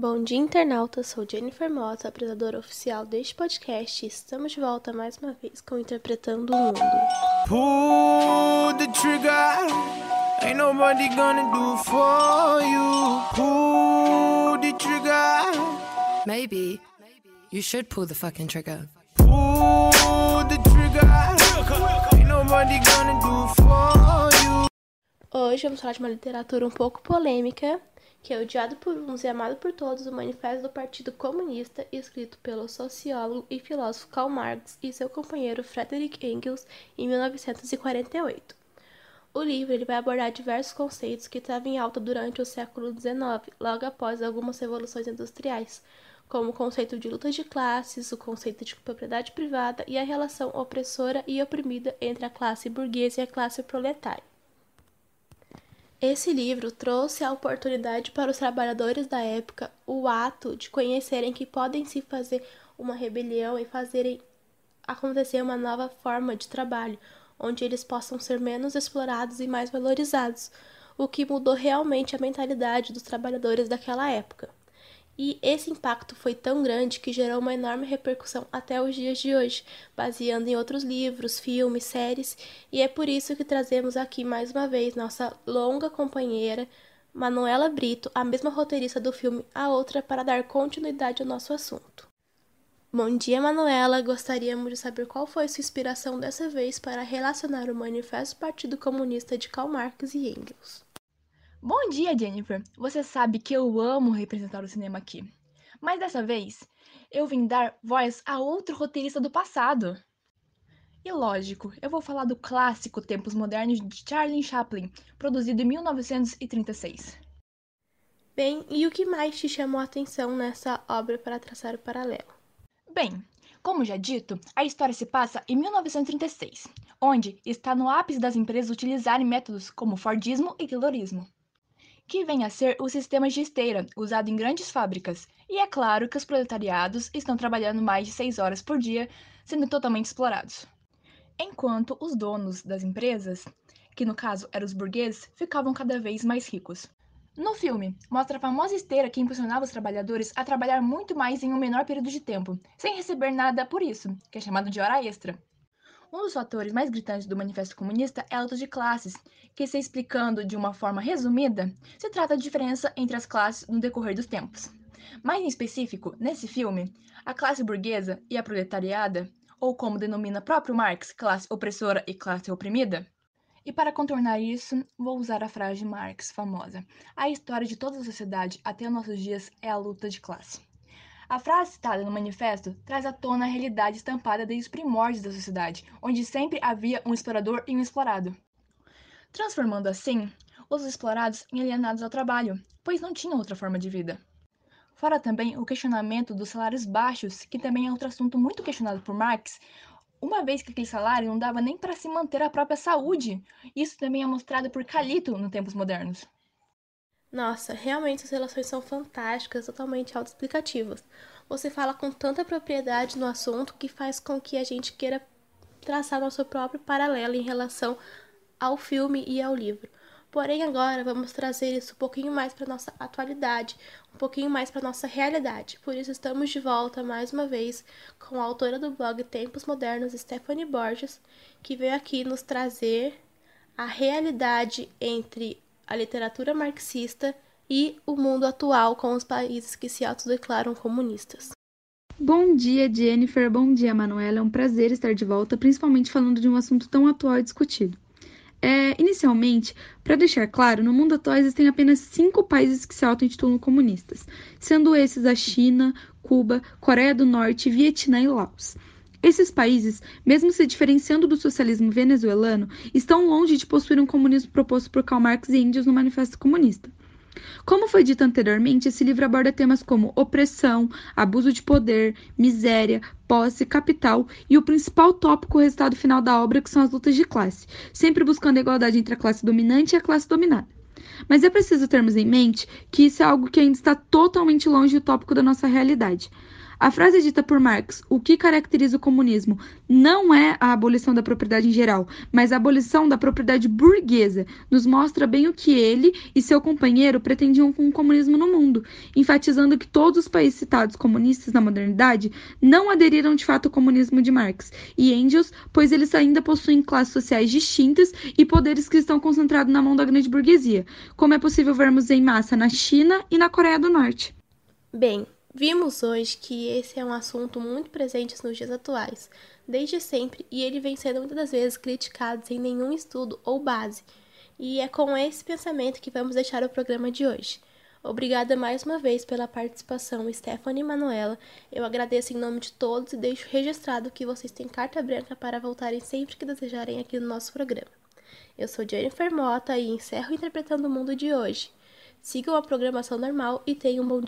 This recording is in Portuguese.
Bom dia, internauta. Sou Jennifer Mota, apresentadora oficial deste podcast. Estamos de volta mais uma vez com Interpretando o Mundo. Pull the trigger. Ain't nobody gonna do for you. Pull the trigger. Maybe you should pull the fucking trigger. Pull the trigger. Ain't nobody gonna do for you. Hoje vamos falar de uma literatura um pouco polêmica que é odiado por uns e amado por todos, o Manifesto do Partido Comunista, escrito pelo sociólogo e filósofo Karl Marx e seu companheiro Friedrich Engels em 1948. O livro ele vai abordar diversos conceitos que estavam em alta durante o século XIX, logo após algumas revoluções industriais, como o conceito de luta de classes, o conceito de propriedade privada e a relação opressora e oprimida entre a classe burguesa e a classe proletária. Esse livro trouxe a oportunidade para os trabalhadores da época o ato de conhecerem que podem se fazer uma rebelião e fazerem acontecer uma nova forma de trabalho, onde eles possam ser menos explorados e mais valorizados, o que mudou realmente a mentalidade dos trabalhadores daquela época. E esse impacto foi tão grande que gerou uma enorme repercussão até os dias de hoje, baseando em outros livros, filmes, séries, e é por isso que trazemos aqui mais uma vez nossa longa companheira, Manuela Brito, a mesma roteirista do filme A Outra, para dar continuidade ao nosso assunto. Bom dia, Manuela. Gostaríamos de saber qual foi sua inspiração dessa vez para relacionar o Manifesto do Partido Comunista de Karl Marx e Engels. Bom dia, Jennifer! Você sabe que eu amo representar o cinema aqui. Mas dessa vez, eu vim dar voz a outro roteirista do passado. E lógico, eu vou falar do clássico Tempos Modernos de Charlie Chaplin, produzido em 1936. Bem, e o que mais te chamou a atenção nessa obra para traçar o paralelo? Bem, como já dito, a história se passa em 1936, onde está no ápice das empresas utilizarem métodos como Fordismo e Taylorismo que vem a ser o sistema de esteira, usado em grandes fábricas. E é claro que os proletariados estão trabalhando mais de seis horas por dia, sendo totalmente explorados. Enquanto os donos das empresas, que no caso eram os burgueses, ficavam cada vez mais ricos. No filme, mostra a famosa esteira que impulsionava os trabalhadores a trabalhar muito mais em um menor período de tempo, sem receber nada por isso, que é chamado de hora extra. Um dos fatores mais gritantes do Manifesto Comunista é a luta de classes, que, se explicando de uma forma resumida, se trata da diferença entre as classes no decorrer dos tempos. Mais em específico, nesse filme, a classe burguesa e a proletariada, ou como denomina próprio Marx, classe opressora e classe oprimida, e para contornar isso, vou usar a frase de Marx famosa: A história de toda a sociedade até nossos dias é a luta de classe. A frase citada no manifesto traz à tona a realidade estampada desde os primórdios da sociedade, onde sempre havia um explorador e um explorado. Transformando assim os explorados em alienados ao trabalho, pois não tinham outra forma de vida. Fora também o questionamento dos salários baixos, que também é outro assunto muito questionado por Marx, uma vez que aquele salário não dava nem para se manter a própria saúde. Isso também é mostrado por Calito no tempos modernos. Nossa, realmente as relações são fantásticas, totalmente autoexplicativas. Você fala com tanta propriedade no assunto que faz com que a gente queira traçar nosso próprio paralelo em relação ao filme e ao livro. Porém, agora vamos trazer isso um pouquinho mais para nossa atualidade, um pouquinho mais para nossa realidade. Por isso, estamos de volta mais uma vez com a autora do blog Tempos Modernos, Stephanie Borges, que veio aqui nos trazer a realidade entre a literatura marxista e o mundo atual com os países que se autodeclaram comunistas. Bom dia, Jennifer. Bom dia, Manuela. É um prazer estar de volta, principalmente falando de um assunto tão atual e discutido. É, inicialmente, para deixar claro, no mundo atual existem apenas cinco países que se auto-intitulam comunistas, sendo esses a China, Cuba, Coreia do Norte, Vietnã e Laos. Esses países, mesmo se diferenciando do socialismo venezuelano, estão longe de possuir um comunismo proposto por Karl Marx e Engels no Manifesto Comunista. Como foi dito anteriormente, esse livro aborda temas como opressão, abuso de poder, miséria, posse, capital e o principal tópico, o resultado final da obra, que são as lutas de classe, sempre buscando a igualdade entre a classe dominante e a classe dominada. Mas é preciso termos em mente que isso é algo que ainda está totalmente longe do tópico da nossa realidade. A frase dita por Marx, o que caracteriza o comunismo, não é a abolição da propriedade em geral, mas a abolição da propriedade burguesa, nos mostra bem o que ele e seu companheiro pretendiam com o comunismo no mundo, enfatizando que todos os países citados comunistas na modernidade não aderiram de fato ao comunismo de Marx e Engels, pois eles ainda possuem classes sociais distintas e poderes que estão concentrados na mão da grande burguesia, como é possível vermos em massa na China e na Coreia do Norte. Bem, Vimos hoje que esse é um assunto muito presente nos dias atuais, desde sempre, e ele vem sendo muitas das vezes criticado sem nenhum estudo ou base. E é com esse pensamento que vamos deixar o programa de hoje. Obrigada mais uma vez pela participação, Stephanie e Manuela. Eu agradeço em nome de todos e deixo registrado que vocês têm carta branca para voltarem sempre que desejarem aqui no nosso programa. Eu sou Jennifer Mota e encerro interpretando o mundo de hoje. Sigam a programação normal e tenham um bom dia.